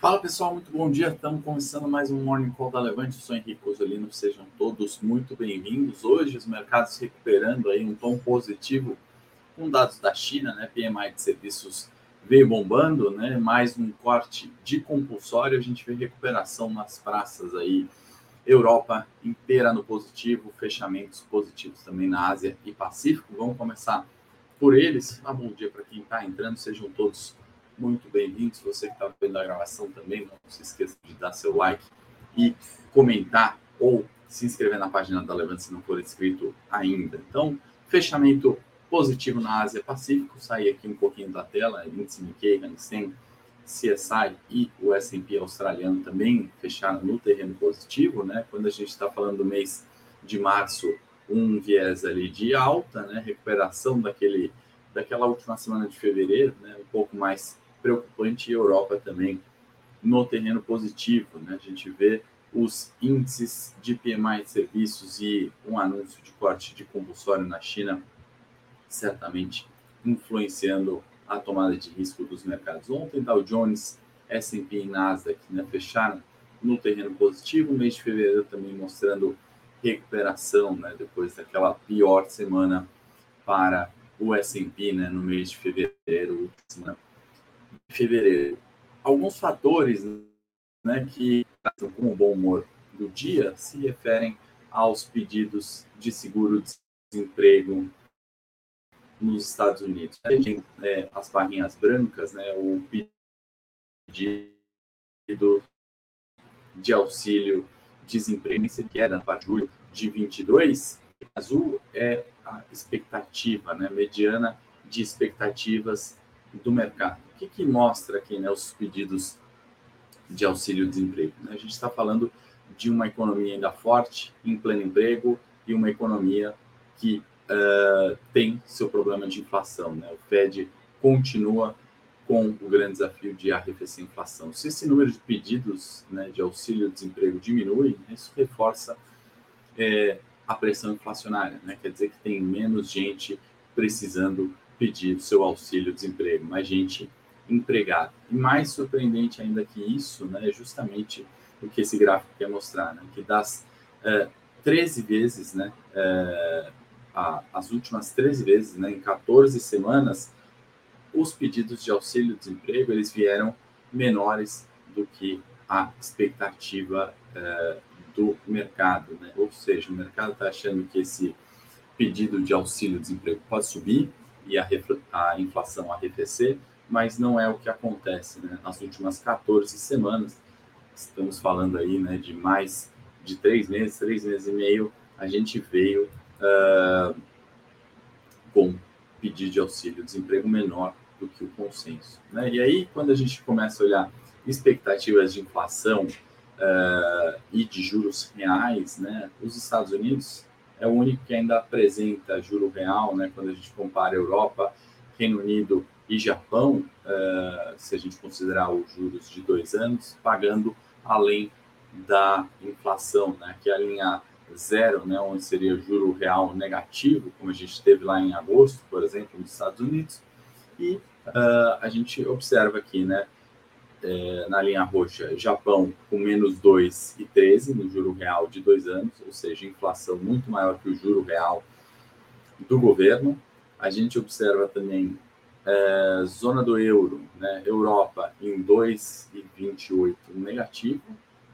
Fala pessoal, muito bom dia. Estamos começando mais um Morning Call da Levante. Eu sou Henrique Rosolino, sejam todos muito bem-vindos. Hoje os mercados recuperando aí um tom positivo com dados da China, né? PMI de serviços veio bombando, né? Mais um corte de compulsório, a gente vê recuperação nas praças aí. Europa inteira no positivo, fechamentos positivos também na Ásia e Pacífico. Vamos começar por eles. Ah, bom dia para quem está entrando, sejam todos muito bem-vindos. Você que está vendo a gravação também, não se esqueça de dar seu like e comentar ou se inscrever na página da Levante se não for inscrito ainda. Então, fechamento positivo na Ásia Pacífico, sair aqui um pouquinho da tela, índice Nikkei, Hang Seng, CSI e o S&P australiano também fecharam no terreno positivo, né? Quando a gente está falando do mês de março, um viés ali de alta, né? Recuperação daquele daquela última semana de fevereiro, né? Um pouco mais preocupante e Europa também no terreno positivo. Né? A gente vê os índices de PMI de serviços e um anúncio de corte de compulsório na China certamente influenciando a tomada de risco dos mercados. Ontem, Dow Jones, S&P e Nasdaq né, fecharam no terreno positivo, mês de fevereiro também mostrando recuperação, né, depois daquela pior semana para o S&P, né, no mês de fevereiro, fevereiro. Alguns fatores né, que com o bom humor do dia se referem aos pedidos de seguro-desemprego nos Estados Unidos. A gente tem é, as barrinhas brancas, né, o pedido de auxílio desemprego que era para julho de 22, azul é a expectativa, né, mediana de expectativas do mercado que, que mostra aqui né, os pedidos de auxílio-desemprego? Né? A gente está falando de uma economia ainda forte, em pleno emprego, e uma economia que uh, tem seu problema de inflação. Né? O Fed continua com o grande desafio de arrefecer a inflação. Se esse número de pedidos né, de auxílio-desemprego diminui, isso reforça é, a pressão inflacionária, né? quer dizer que tem menos gente precisando pedir seu auxílio-desemprego, mais gente empregado. E mais surpreendente ainda que isso, né, é justamente o que esse gráfico quer mostrar, né, que das é, 13 vezes, né, é, a, as últimas 13 vezes, né, em 14 semanas, os pedidos de auxílio-desemprego eles vieram menores do que a expectativa é, do mercado, né? Ou seja, o mercado está achando que esse pedido de auxílio-desemprego pode subir e a, a inflação arrefecer, mas não é o que acontece né? nas últimas 14 semanas. Estamos falando aí né, de mais de três meses, três meses e meio, a gente veio uh, com pedido de auxílio desemprego menor do que o consenso. Né? E aí, quando a gente começa a olhar expectativas de inflação uh, e de juros reais, né, os Estados Unidos é o único que ainda apresenta juro real, né, quando a gente compara Europa, Reino Unido e Japão, uh, se a gente considerar os juros de dois anos, pagando além da inflação, né, que é a linha zero, né, onde seria juro real negativo, como a gente teve lá em agosto, por exemplo, nos Estados Unidos, e uh, a gente observa aqui, né, é, na linha roxa, Japão com menos 2,13 no juro real de dois anos, ou seja, inflação muito maior que o juro real do governo. A gente observa também é, zona do euro, né, Europa em 2,28 negativo,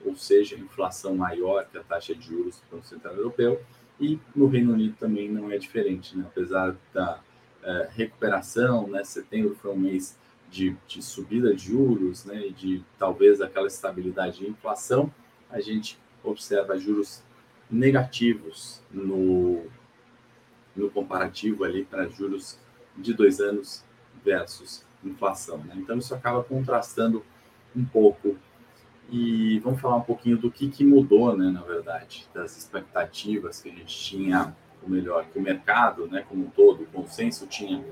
ou seja, inflação maior que a taxa de juros do Banco Central Europeu, e no Reino Unido também não é diferente, né, apesar da é, recuperação, né, setembro foi um mês de, de subida de juros, né, e de talvez aquela estabilidade de inflação, a gente observa juros negativos no, no comparativo ali para juros de dois anos versus inflação. Né? Então, isso acaba contrastando um pouco. E vamos falar um pouquinho do que, que mudou, né, na verdade, das expectativas que a gente tinha, ou melhor, que o mercado, né, como um todo, o consenso tinha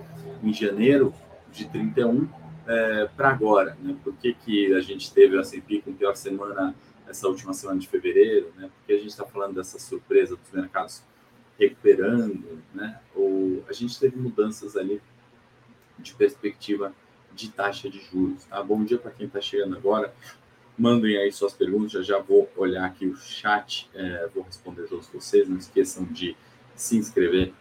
em janeiro de 31 é, para agora. Né? Por que, que a gente teve a S&P com pior semana essa última semana de fevereiro? Né? Porque a gente está falando dessa surpresa dos mercados recuperando, né? ou a gente teve mudanças ali de perspectiva de taxa de juros. Tá? Bom dia para quem está chegando agora. Mandem aí suas perguntas, já, já vou olhar aqui o chat, é, vou responder todos vocês. Não esqueçam de se inscrever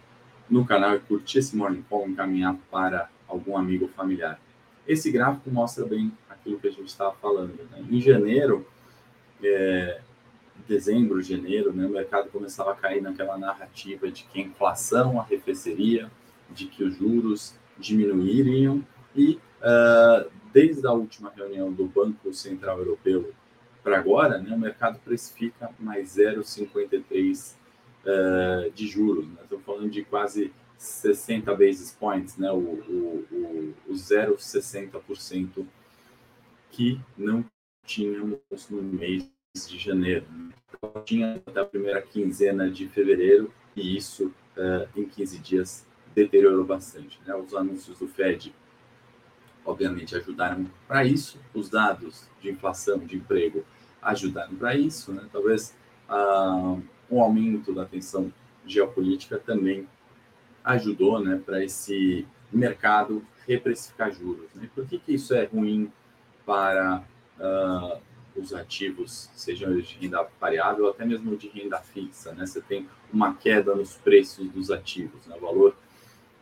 no canal e curtir esse Morning Call, encaminhar para algum amigo ou familiar. Esse gráfico mostra bem aquilo que a gente estava falando. Né? Em janeiro, é, dezembro, janeiro, né, o mercado começava a cair naquela narrativa de que a inflação arrefeceria, de que os juros diminuiriam e uh, desde a última reunião do Banco Central Europeu para agora, né, o mercado precifica mais 0,53 uh, de juros. Né? Falando de quase 60 basis points, né, o, o, o, o 0,60% que não tínhamos no mês de janeiro. Então, tinha até a primeira quinzena de fevereiro e isso uh, em 15 dias deteriorou bastante. Né? Os anúncios do Fed, obviamente, ajudaram para isso, os dados de inflação, de emprego, ajudaram para isso. Né? Talvez uh, um aumento da tensão geopolítica também ajudou né, para esse mercado reprecificar juros. Né? Por que, que isso é ruim para uh, os ativos, sejam de renda variável ou até mesmo de renda fixa? Né? Você tem uma queda nos preços dos ativos, né? o valor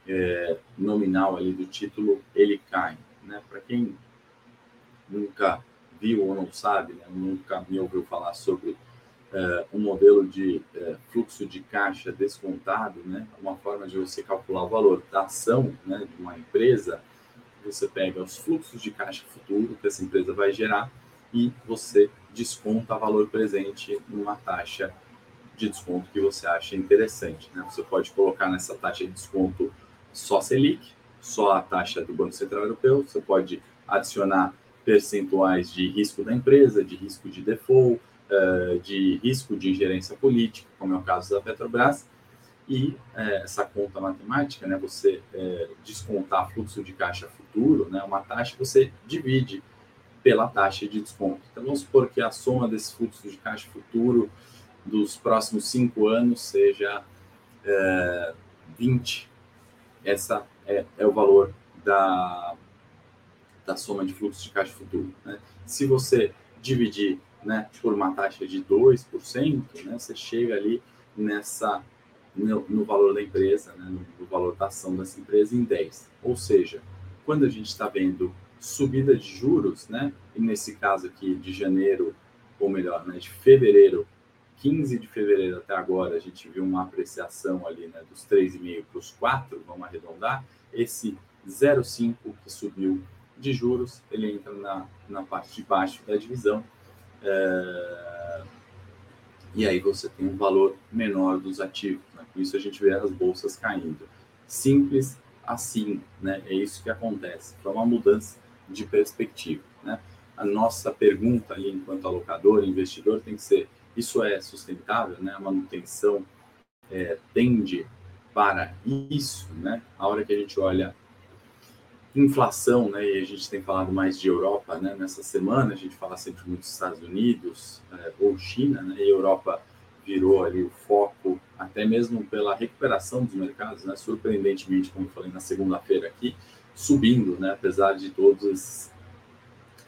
é, nominal ali do título ele cai. Né? Para quem nunca viu ou não sabe, né? nunca me ouviu falar sobre é, um modelo de é, fluxo de caixa descontado, né? uma forma de você calcular o valor da ação né, de uma empresa, você pega os fluxos de caixa futuro que essa empresa vai gerar e você desconta valor presente numa taxa de desconto que você acha interessante. Né? Você pode colocar nessa taxa de desconto só Selic, só a taxa do Banco Central Europeu, você pode adicionar percentuais de risco da empresa, de risco de default, eh, de risco de ingerência política, como é o caso da Petrobras, e eh, essa conta matemática, né, você eh, descontar fluxo de caixa futuro, né, uma taxa, você divide pela taxa de desconto. Então, vamos supor que a soma desse fluxo de caixa futuro dos próximos cinco anos seja é, 20 essa é, é o valor da, da soma de fluxo de caixa futuro. Né? Se você dividir né, por uma taxa de 2%, né, você chega ali nessa no, no valor da empresa, né, no, no, valor da ação dessa empresa em 10. Ou seja, quando a gente está vendo subida de juros, né, e nesse caso aqui de janeiro, ou melhor, né, de fevereiro 15 de fevereiro até agora, a gente viu uma apreciação ali né, dos 3,5 para os 4, vamos arredondar. Esse 0,5 que subiu de juros, ele entra na, na parte de baixo da divisão. É... E aí você tem um valor menor dos ativos. Né? Por isso a gente vê as bolsas caindo. Simples assim, né? É isso que acontece. Foi uma mudança de perspectiva. Né? A nossa pergunta ali, enquanto alocador, investidor, tem que ser isso é sustentável, né? A manutenção é, tende para isso, né? A hora que a gente olha inflação, né? E a gente tem falado mais de Europa, né? Nessa semana a gente fala sempre muito dos Estados Unidos é, ou China, né? E Europa virou ali o foco, até mesmo pela recuperação dos mercados, né? Surpreendentemente, como eu falei na segunda-feira aqui, subindo, né? Apesar de todos esses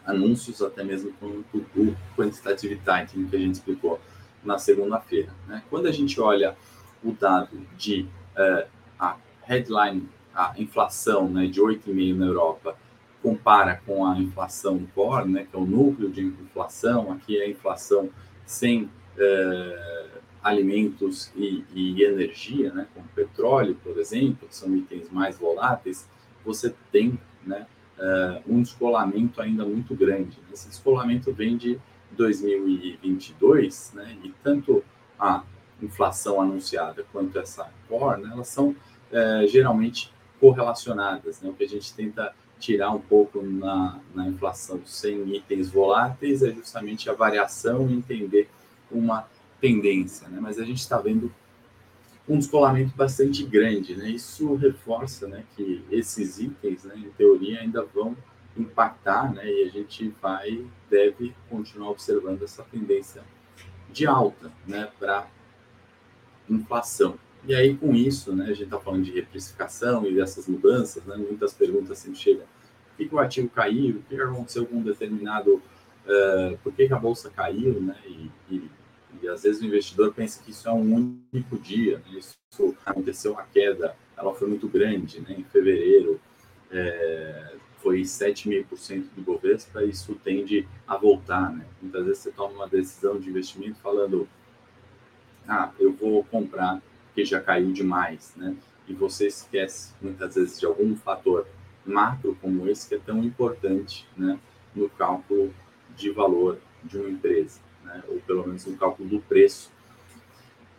anúncios, até mesmo com o quantitative tightening que a gente explicou na segunda-feira. Né? Quando a gente olha o dado de uh, a headline, a inflação né, de 8,5 na Europa, compara com a inflação core, né, que é o núcleo de inflação, aqui é a inflação sem uh, alimentos e, e, energia, né, como petróleo, por exemplo, que são itens mais voláteis, você tem né, uh, um descolamento ainda muito grande. Esse descolamento vem de 2022, né, e tanto a inflação anunciada quanto essa core, né, elas são uh, geralmente correlacionadas. Né? O que a gente tenta tirar um pouco na, na inflação sem itens voláteis é justamente a variação e entender uma tendência. Né? Mas a gente está vendo um descolamento bastante grande, né? Isso reforça, né, que esses itens, né, em teoria, ainda vão impactar, né, e a gente vai deve continuar observando essa tendência de alta, né, para inflação. E aí com isso, né, a gente está falando de reprecificação e dessas mudanças, né, muitas perguntas sempre chegam: por que, que o ativo caiu? O que aconteceu com um determinado uh, por que, que, a bolsa caiu, né? E, e, e, às vezes o investidor pensa que isso é um único dia, né? isso aconteceu a queda, ela foi muito grande, né? Em fevereiro é, foi 7,5% do Bovespa, isso tende a voltar, né? Muitas vezes você toma uma decisão de investimento falando, ah, eu vou comprar porque já caiu demais, né? E você esquece muitas vezes de algum fator macro como esse que é tão importante, né? No cálculo de valor de uma empresa, né? ou pelo menos no cálculo do preço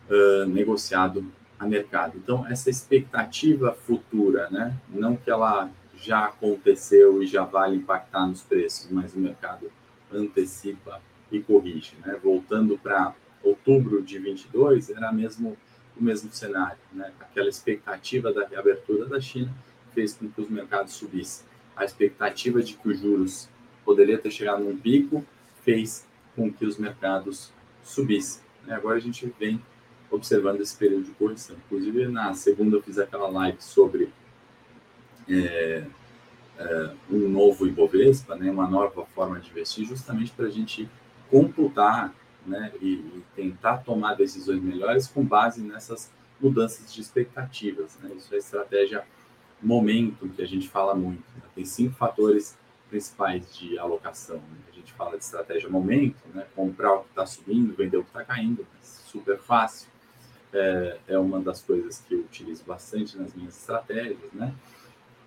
uh, negociado a mercado. Então, essa expectativa futura, né? não que ela já aconteceu e já vai impactar nos preços, mas o mercado antecipa e corrige. Né? Voltando para outubro de 22, era mesmo o mesmo cenário. Né? Aquela expectativa da reabertura da China fez com que os mercados subissem. A expectativa de que os juros poderia ter chegado num pico, fez com que os mercados subissem. Né? Agora a gente vem observando esse período de correção. Inclusive, na segunda eu fiz aquela live sobre é, é, um novo Ibovespa, né, uma nova forma de investir, justamente para a gente computar né, e, e, tentar tomar decisões melhores com base nessas mudanças de expectativas. Né? Isso é estratégia momento, que a gente fala muito. Né? Tem cinco fatores principais de alocação. Né? A gente fala de estratégia momento, né? comprar o que está subindo, vender o que está caindo, super fácil. É, é, uma das coisas que eu utilizo bastante nas minhas estratégias. Né?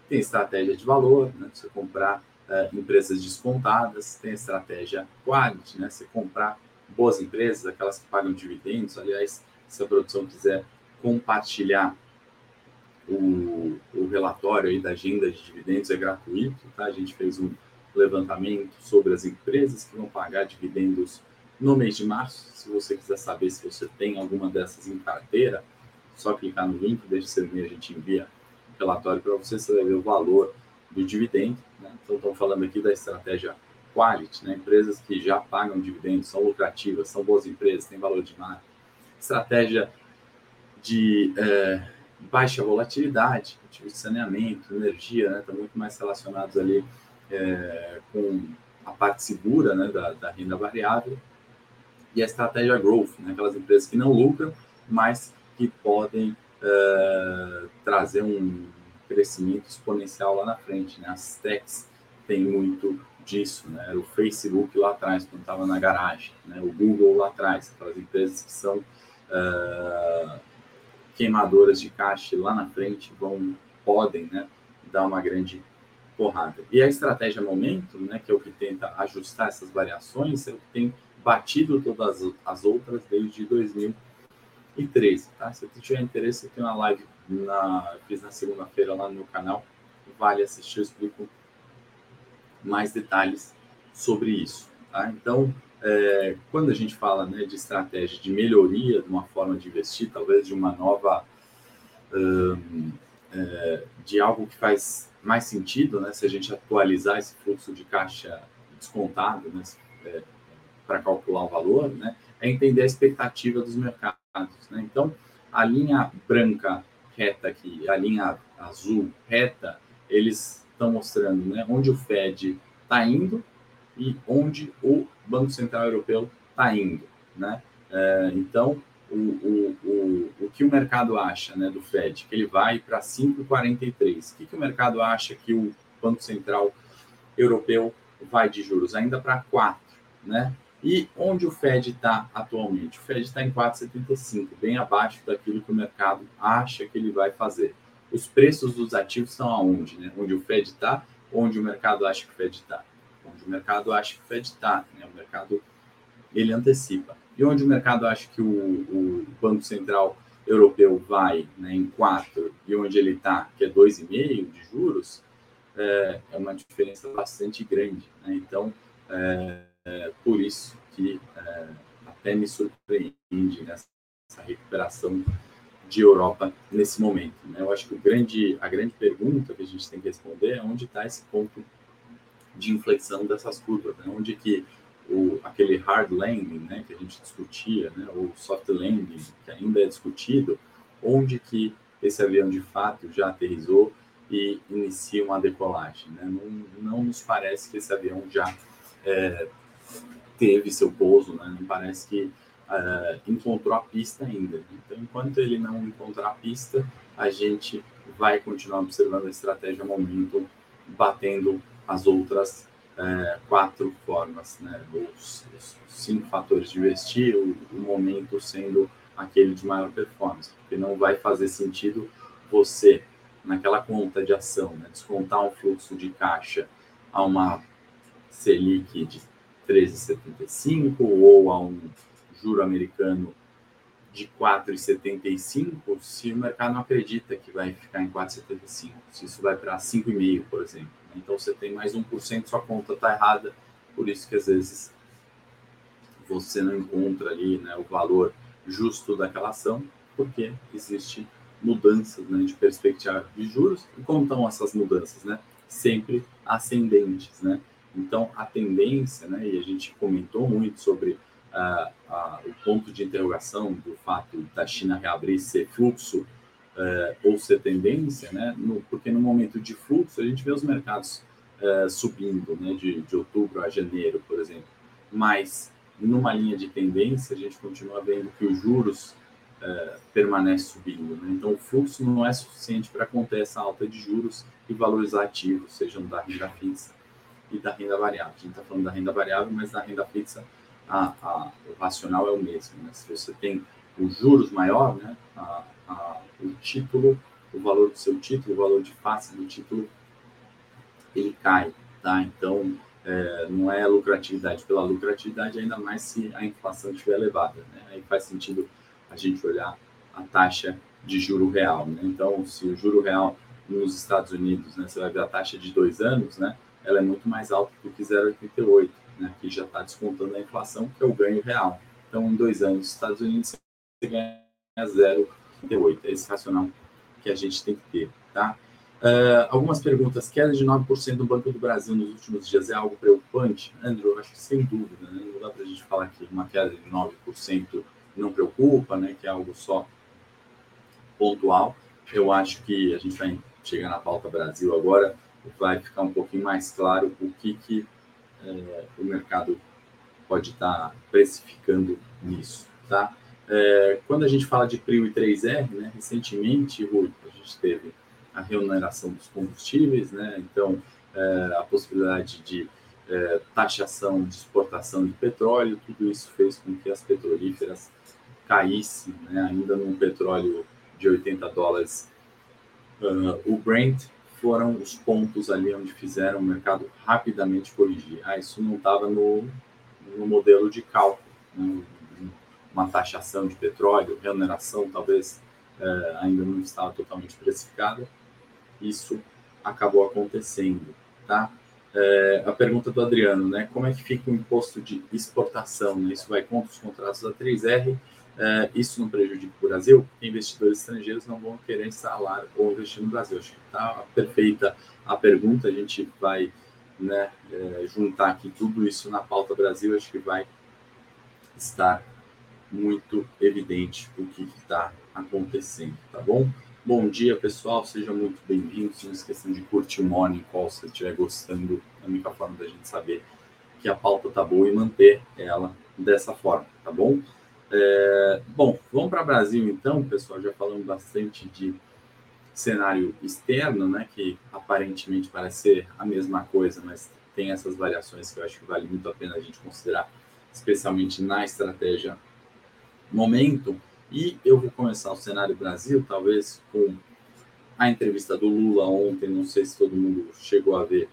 Tem estratégia de valor, né? você comprar é, empresas descontadas, tem estratégia quality, né? você comprar boas empresas, aquelas que pagam dividendos. Aliás, se a produção quiser compartilhar o, o relatório aí da agenda de dividendos é gratuito, tá? A gente fez um levantamento sobre as empresas que vão pagar dividendos no mês de março. Se você quiser saber se você tem alguma dessas em carteira, só clicar no link, deixa seu e-mail, a gente envia o relatório para você, você vai ver o valor do dividendo. Né? Então, estamos falando aqui da estratégia quality, né? empresas que já pagam dividendos, são lucrativas, são boas empresas, têm valor de marca. Estratégia de é, baixa volatilidade, ativos de saneamento, energia, né, estão muito mais relacionados ali é, com a parte segura né, da, da, renda variável e a estratégia growth, né, aquelas empresas que não lucram, mas que podem é, trazer um crescimento exponencial lá na frente. Né? As techs têm muito disso, né? o Facebook lá atrás, quando estava na garagem, né? o Google lá atrás, aquelas empresas que são uh, queimadoras de caixa lá na frente vão podem né, dar uma grande porrada. E a estratégia momento, né, que é o que tenta ajustar essas variações, é o que tem batido todas as outras desde 2013. Tá? Se você tiver interesse, eu tenho uma live na, fiz na segunda-feira lá no meu canal. Vale assistir, eu explico mais detalhes sobre isso. Tá? Então, é, quando a gente fala né, de estratégia de melhoria de uma forma de investir, talvez de uma nova. Um, é, de algo que faz mais sentido, né, se a gente atualizar esse fluxo de caixa descontado né, é, para calcular o valor, né, é entender a expectativa dos mercados. Né? Então, a linha branca reta aqui, a linha azul reta, eles estão mostrando né, onde o Fed está indo e onde o Banco Central Europeu está indo, né? É, então, o, o, o, o que o mercado acha né, do Fed? Que ele vai para 5,43. O que, que o mercado acha que o Banco Central Europeu vai de juros? Ainda para 4, né? E onde o Fed está atualmente? O Fed está em 4,75, bem abaixo daquilo que o mercado acha que ele vai fazer. Os preços dos ativos estão aonde? Né? Onde o Fed está, onde o mercado acha que o Fed está onde o mercado acha que o Fed está, né? o mercado ele antecipa. E onde o mercado acha que o, o Banco Central Europeu vai né, em 4 e onde ele está, que é 2,5 de juros, é, é, uma diferença bastante grande. Né? Então, é, é, por isso que é, até me surpreende nessa recuperação de Europa nesse momento. Né? Eu acho que grande, a grande pergunta que a gente tem que responder é onde está esse ponto de inflexão dessas curvas, né? onde que o, aquele hard landing, né, que a gente discutia, né, ou soft landing, que ainda é discutido, onde que esse avião de fato já aterrizou e inicia uma decolagem. Né? Não, não nos parece que esse avião já é, teve seu pouso, né? Não parece que uh, encontrou a pista ainda. Então, enquanto ele não encontrar a pista, a gente vai continuar observando a estratégia momento, batendo as outras uh, quatro formas, né? Os, os, cinco fatores de investir, o, o momento sendo aquele de maior performance, porque não vai fazer sentido você naquela conta de ação, né, descontar um fluxo de caixa a uma Selic de 13,75 ou a um juro americano de 4,75 se o mercado não acredita que vai ficar em 4,75, se isso vai para 5,5, por exemplo. Então você tem mais 1%, sua conta está errada, por isso que às vezes você não encontra ali né, o valor justo daquela ação, porque existe mudanças né, de perspectiva de juros. E como estão essas mudanças? Né? Sempre ascendentes. Né? Então, a tendência, né, e a gente comentou muito sobre o ponto de interrogação do fato da China reabrir ser fluxo uh, ou ser tendência, né, no, porque no momento de fluxo a gente vê os mercados eh, subindo, né, de, de outubro a janeiro, por exemplo. Mas numa linha de tendência, a gente continua vendo que os juros é, permanece subindo. Né? Então, o fluxo não é suficiente para conter essa alta de juros e valores ativos, sejam da renda fixa e da renda variável. A gente está falando da renda variável, mas da renda fixa a, a, o racional é o mesmo. Né? Se você tem os juros maior, né? A, o título, o valor do seu título, o valor de face do título, ele cai. Tá? Então, é, não é lucratividade pela lucratividade, ainda mais se a inflação estiver elevada. Né? Aí faz sentido a gente olhar a taxa de juro real. Né? Então, se o juro real nos Estados Unidos, né, você vai ver a taxa de dois anos, né, ela é muito mais alta do que 0,88, né, que já está descontando a inflação, que é o ganho real. Então, em dois anos nos Estados Unidos, você ganha 0,88. É esse racional que a gente tem que ter. Tá? Uh, algumas perguntas. Queda de 9% do Banco do Brasil nos últimos dias é algo preocupante? Andrew, acho que sem dúvida. Né? Não dá para a gente falar que uma queda de 9% não preocupa, né? que é algo só pontual. Eu acho que a gente vai chegar na pauta Brasil agora, vai ficar um pouquinho mais claro o que, que é, o mercado pode estar tá precificando nisso. Tá? É, quando a gente fala de PRIO e 3R, né, recentemente, Rui, a gente teve a remuneração dos combustíveis, né? Então, é, a possibilidade de é, taxação de exportação de petróleo, tudo isso fez com que as petrolíferas caíssem, né? ainda num petróleo de 80 dólares. Uh, o Brent foram os pontos ali onde fizeram o mercado rapidamente corrigir. Ah, isso não estava no, no modelo de cálculo, né? uma taxação de petróleo, remuneração talvez é, ainda não estava totalmente precificada, isso acabou acontecendo, tá? É, a pergunta do Adriano, né? Como é que fica o imposto de exportação? Né? Isso vai contra os contratos da 3R? É, isso não prejudica o Brasil? Investidores estrangeiros não vão querer instalar ou investir no Brasil. Acho que está perfeita a pergunta. A gente vai né, é, juntar aqui tudo isso na pauta Brasil. Acho que vai estar muito evidente o que está acontecendo, tá bom? Bom dia, pessoal. Sejam muito bem-vindos. Não esqueçam de curtir o Morning Call se estiver gostando. É a única forma da gente saber que a pauta tá boa e manter ela dessa forma, tá bom? É, bom, vamos para o Brasil então, pessoal. Já falamos bastante de cenário externo, né? Que aparentemente parece ser a mesma coisa, mas tem essas variações que eu acho que vale muito a pena a gente considerar, especialmente na estratégia momento. E eu vou começar o cenário Brasil, talvez com a entrevista do Lula ontem, não sei se todo mundo chegou a ver,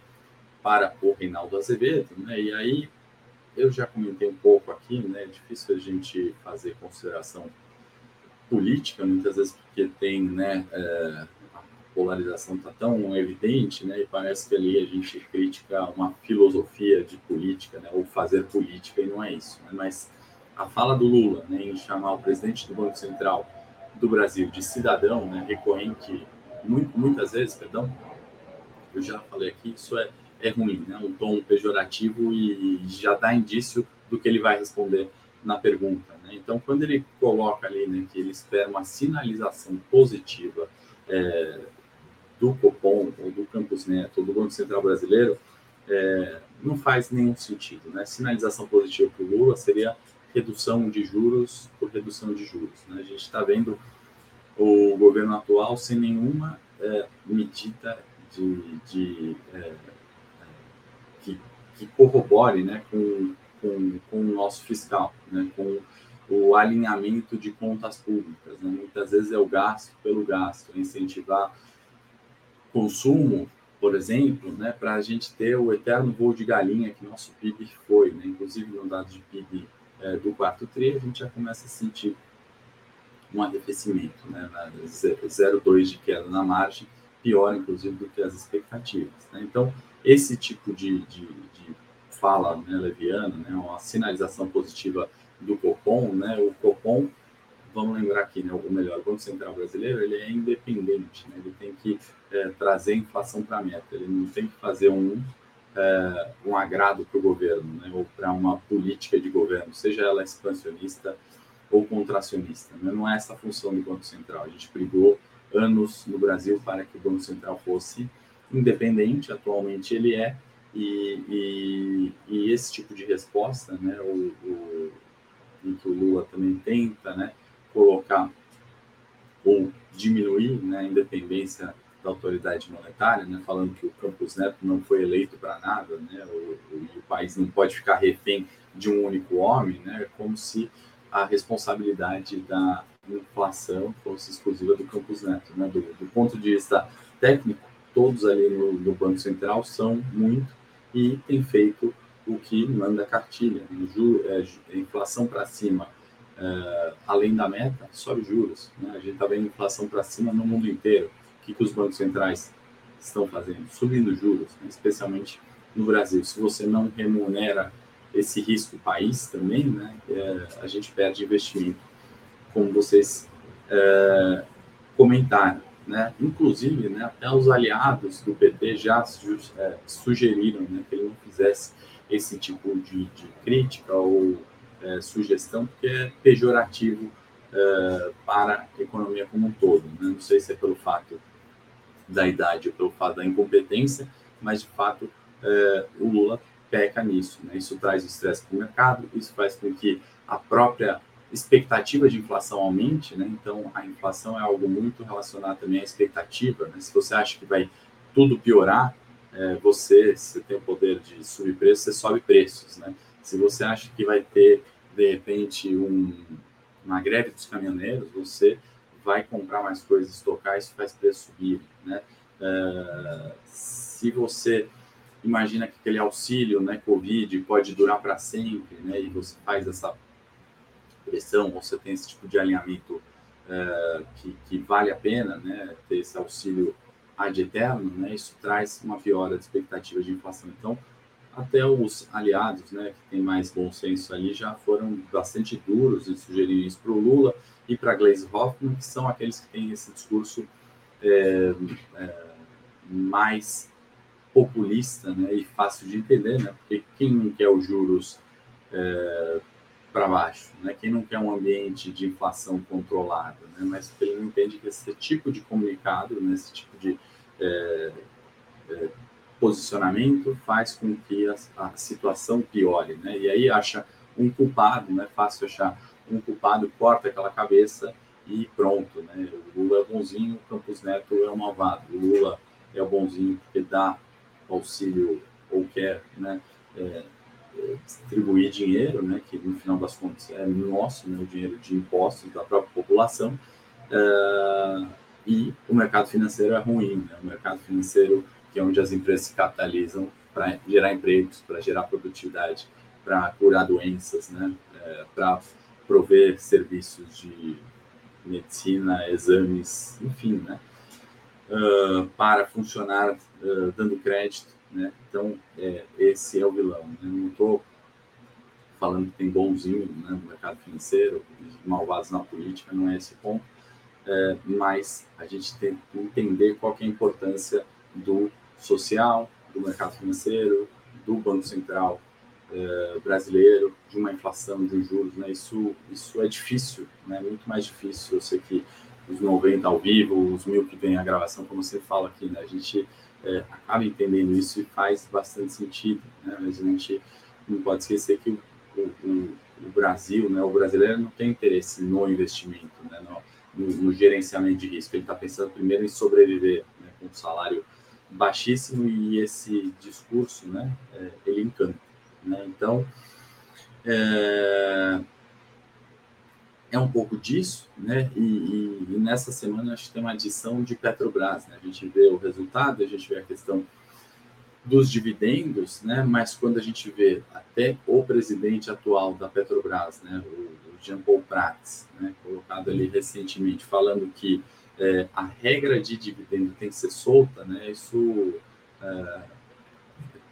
para o Reinaldo Azevedo, né? E aí eu já comentei um pouco aqui, né? É difícil a gente fazer consideração política, muitas vezes porque tem, né? É, a polarização está tão evidente, né? E parece que ali a gente critica uma filosofia de política, né? Ou fazer política e não é isso, né? Mas a fala do Lula né, em chamar o presidente do Banco Central do Brasil de cidadão, né, recorrente muitas vezes, perdão, eu já falei aqui, isso é, é ruim, né, um tom pejorativo e já dá indício do que ele vai responder na pergunta. Né? Então, quando ele coloca ali né, que ele espera uma sinalização positiva é, do Copom, ou do Campus Neto, ou do Banco Central Brasileiro, é, não faz nenhum sentido. Né? Sinalização positiva para o Lula seria redução de juros por redução de juros. Né? A gente está vendo o governo atual sem nenhuma é, medida de, de é, que, que, corrobore né, com, com, com, o nosso fiscal, né, com o alinhamento de contas públicas. Né? Muitas vezes é o gasto pelo gasto, é incentivar consumo, por exemplo, né, para a gente ter o eterno voo de galinha que nosso PIB foi. Né? Inclusive, no dado de PIB é, do quarto tri, a gente já começa a sentir um arrefecimento, né? 0,2 de queda na margem, pior, inclusive, do que as expectativas. Né? Então, esse tipo de, de, de fala né, leviana, né, uma sinalização positiva do Copom, né, o Copom, vamos lembrar aqui, né, ou melhor, o Banco Central Brasileiro, ele é independente, né, ele tem que é, trazer a inflação para a meta, ele não tem que fazer um, é, um agrado para o governo, né, ou para uma política de governo, seja ela expansionista ou contracionista. Né? Não é essa a função do Banco Central. A gente brigou anos no Brasil para que o Banco Central fosse independente, atualmente ele é, e, e, e esse tipo de resposta, né, o, o, que o Lula também tenta né, colocar ou diminuir né, a independência da autoridade monetária, né, falando que o Campos Neto não foi eleito para nada, né, o, o, o, país não pode ficar refém de um único homem, né, como se a responsabilidade da inflação fosse exclusiva do Campos Neto. Né, do, do ponto de vista técnico, todos ali no, Banco Central são muito e têm feito o que manda a cartilha. Ju, é, inflação para cima, é, além da meta, sobe juros. Né? A gente está vendo inflação para cima no mundo inteiro que, que os bancos centrais estão fazendo? Subindo juros, né? especialmente no Brasil. Se você não remunera esse risco país também, né, é, a gente perde investimento, como vocês é, comentaram. Né? Inclusive, né, até os aliados do PT já é, sugeriram né, que ele não fizesse esse tipo de, de crítica ou é, sugestão, porque é pejorativo é, para a economia como um todo. Né? Não sei se é pelo fato da idade ou pelo fato da incompetência, mas de fato é, o Lula peca nisso. Né? Isso traz estresse para o mercado, isso faz com que a própria expectativa de inflação aumente, né? Então a inflação é algo muito relacionado também à expectativa. Né? Se você acha que vai tudo piorar, é, você, se tem o poder de subir preços, você sobe preços, né? Se você acha que vai ter de repente um, uma greve dos caminhoneiros, você vai comprar mais coisas, estocar, isso faz preço subir, né? Uh, se você imagina que aquele auxílio, né, Covid, pode durar para sempre, né, e você faz essa pressão, você tem esse tipo de alinhamento uh, que, que, vale a pena, né, ter esse auxílio ad eterno, né, isso traz uma piora de expectativa de inflação. Então, até os aliados, né, que tem mais bom senso ali, já foram bastante duros em sugerir isso para o Lula, e para Glaze Hoffman, que são aqueles que têm esse discurso é, é, mais populista né, e fácil de entender, né, porque quem não quer os juros é, para baixo, né, quem não quer um ambiente de inflação controlada, né, mas ele não entende que esse tipo de comunicado, né, esse tipo de é, é, posicionamento faz com que a, a situação piore, né, e aí acha um culpado, não é fácil achar um culpado corta aquela cabeça e pronto, né? O Lula é bonzinho, o Campos Neto é o malvado. O Lula é o bonzinho porque dá auxílio ou quer, né? É, distribuir dinheiro, né? Que no final das contas é nosso, né? O dinheiro de impostos da própria população. É, e o mercado financeiro é ruim, né? O mercado financeiro que é onde as empresas se capitalizam para gerar empregos, para gerar produtividade, para curar doenças, né? É, para prover serviços de medicina, exames, enfim, né? Uh, para funcionar uh, dando crédito, né? Então, é, esse é o vilão. Né? Não estou falando que tem bonzinho né, no mercado financeiro, malvados na política, não é esse ponto. É, mas a gente tem que entender qual que é a importância do social, do mercado financeiro, do Banco Central, eh, brasileiro, de uma inflação, de um juros, né? Isso, isso é difícil, né? Muito mais difícil. Eu sei que os 90 ao vivo, os mil que vem a gravação, como você fala aqui, né? A gente é, acaba entendendo isso e faz bastante sentido, né? Mas a gente não pode esquecer que o, o, o Brasil, né? O brasileiro não tem interesse no investimento, né? No, no, no gerenciamento de risco. Ele está pensando primeiro em sobreviver, né? Com um salário baixíssimo e esse discurso, né? É, ele encanta, né? Então, é, é um pouco disso, né? E, e, e, nessa semana acho que tem uma adição de Petrobras, né? A gente vê o resultado, a gente vê a questão dos dividendos, né? Mas quando a gente vê até o presidente atual da Petrobras, né? O, o Jean Paul Prats, né? Colocado ali recentemente, falando que é, a regra de dividendo tem que ser solta, né? Isso é, é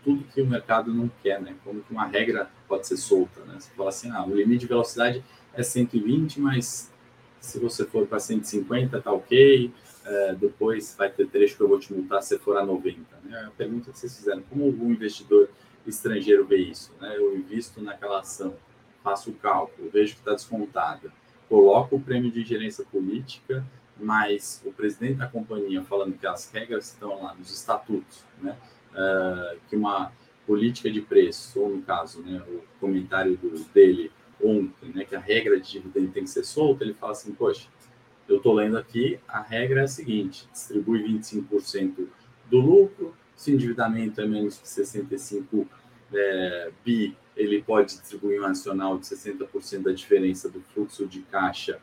tudo que o mercado não quer, né? Como que uma regra pode ser solta, né? Você fala assim, ah, o limite de velocidade é 120, mas se você for para 150, tá ok. É, depois vai ter trecho que eu vou te multar se for a 90. Né? A pergunta que vocês fizeram, como o investidor estrangeiro vê isso? Né? Eu invisto naquela ação, faço o cálculo, vejo que está descontada, coloco o prêmio de gerência política, mas o presidente da companhia falando que as regras estão lá nos estatutos, né? Uh, que uma política de preço, ou no caso, né, o comentário do, dele ontem, né, que a regra de dividendo tem que ser solta, ele fala assim, poxa, eu estou lendo aqui, a regra é a seguinte, distribui 25% do lucro, se endividamento é menos que 65 é, bi, ele pode distribuir um adicional de 60% da diferença do fluxo de caixa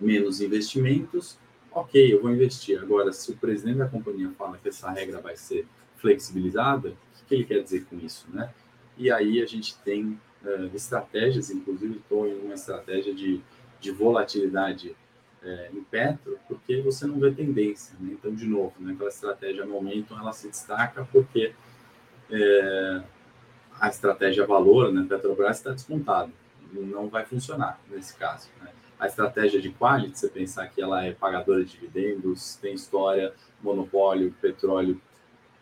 menos investimentos, ok, eu vou investir. Agora, se o presidente da companhia fala que essa regra vai ser flexibilizada, o que ele quer dizer com isso, né? E aí a gente tem uh, estratégias, inclusive estou em uma estratégia de, de volatilidade uh, em Petro, porque você não vê tendência. Né? Então, de novo, né, aquela estratégia momento ela se destaca porque uh, a estratégia valor, né, Petrobras está descontado, não vai funcionar nesse caso. Né? A estratégia de quality, você pensar que ela é pagadora de dividendos, tem história, monopólio, petróleo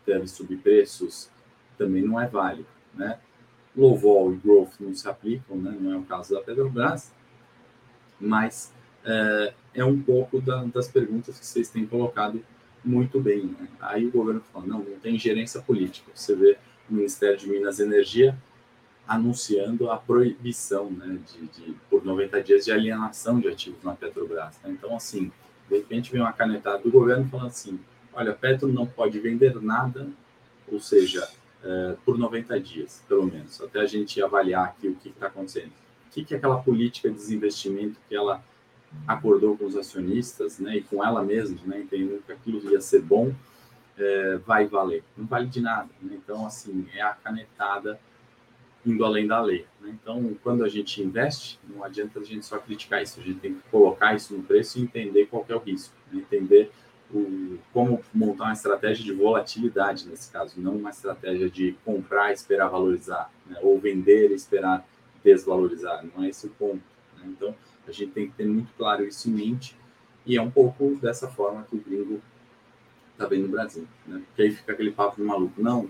deve subir preços, também não é válido, né? Low vol e growth não se aplicam, né? não é o caso da Petrobras, mas é, é um pouco da, das perguntas que vocês têm colocado muito bem. Né? Aí o governo falou, não, não tem gerência política. Você vê o Ministério de Minas e Energia anunciando a proibição né, de, de, por 90 dias de alienação de ativos na Petrobras. Né? Então, assim, de repente vem uma canetada do governo falando assim, olha, Petro não pode vender nada, ou seja, é, por 90 dias, pelo menos, até a gente avaliar aqui o que está acontecendo. O que, que é aquela política de desinvestimento que ela acordou com os acionistas, né, e com ela mesma, né, entendendo que aquilo ia ser bom, é, vai valer. Não vale de nada. Né? Então, assim, é a canetada indo além da lei. Né? Então, quando a gente investe, não adianta a gente só criticar isso, a gente tem que colocar isso no preço e entender qual é o risco, né? entender o, como montar uma estratégia de volatilidade nesse caso, não uma estratégia de comprar e esperar valorizar, né? ou vender e esperar desvalorizar. Não é esse o ponto. Né? Então, a gente tem que ter muito claro isso em mente e é um pouco dessa forma que o gringo está vendo o Brasil. Né? Porque aí fica aquele papo de maluco. Não,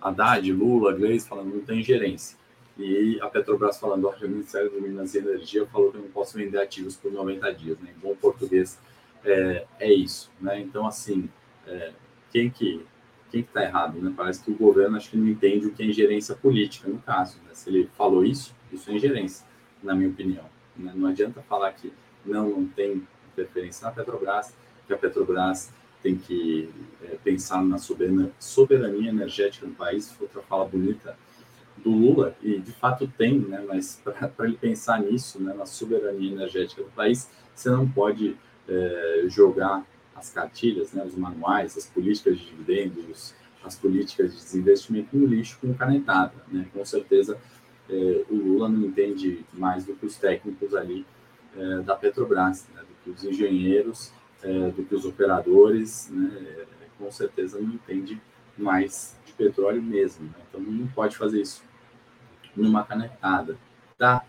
Haddad, Lula, Gleisi falando não tem gerência. E a Petrobras falando, olha, o Ministério do Minas e Energia falou que eu não posso vender ativos por 90 dias. Né? Em bom português, é, é isso, né? Então, assim, é, quem que quem está errado, né? Parece que o governo acho que não entende o que é ingerência política, no caso. Né? Se ele falou isso, isso é ingerência, na minha opinião. Né? Não adianta falar que não, não tem interferência na Petrobras, que a Petrobras tem que é, pensar na soberania, soberania energética do país, outra fala bonita do Lula, e de fato tem, né? Mas para ele pensar nisso, né, na soberania energética do país, você não pode é, jogar as cartilhas, né, os manuais, as políticas de dividendos, as políticas de desinvestimento no lixo com canetada. Né? Com certeza, é, o Lula não entende mais do que os técnicos ali é, da Petrobras, né? do que os engenheiros, do que os operadores, né? com certeza não entende mais de petróleo mesmo. Né? Então, não pode fazer isso numa canetada. Tá?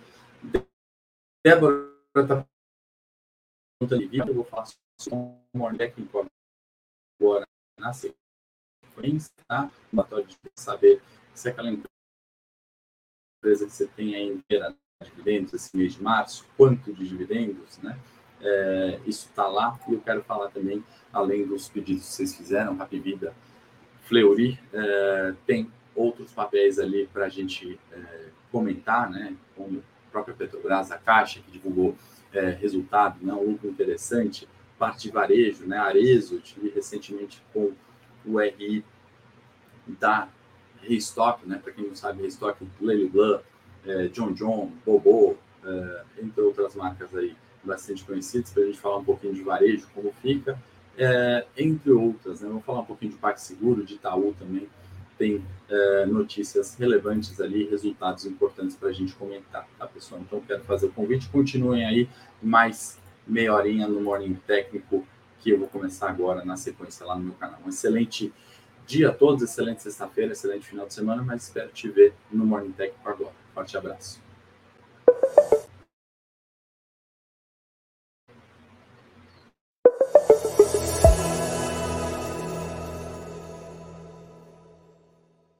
Débora está pergunta de vida, eu sobre um técnico agora na sequência, tá? Batório de saber se aquela empresa que você tem aí inteira dividendos esse mês de março, quanto de dividendos, né? é, isso está lá. E eu quero falar também, além dos pedidos que vocês fizeram, Rap Vida, Fleury, é, tem outros papéis ali para a gente é, comentar, né? Como a própria Petrobras, a Caixa, que divulgou é, resultado, né, um interessante, parte de varejo, né? Arezo, tive recentemente com o RI da Restock, né? Para quem não sabe, Restock, Lely Blanc, é, John John, Bobo, é, entre outras marcas aí bastante conhecidas, para a gente falar um pouquinho de varejo, como fica, é, entre outras. Né? Vamos falar um pouquinho de Parque Seguro, de Itaú também, tem é, notícias relevantes ali, resultados importantes para a gente comentar, tá, pessoal? Então, quero fazer o convite, continuem aí mais meia horinha no Morning Técnico, que eu vou começar agora na sequência lá no meu canal. Um excelente dia a todos, excelente sexta-feira, excelente final de semana, mas espero te ver no Morning Técnico agora. Forte abraço.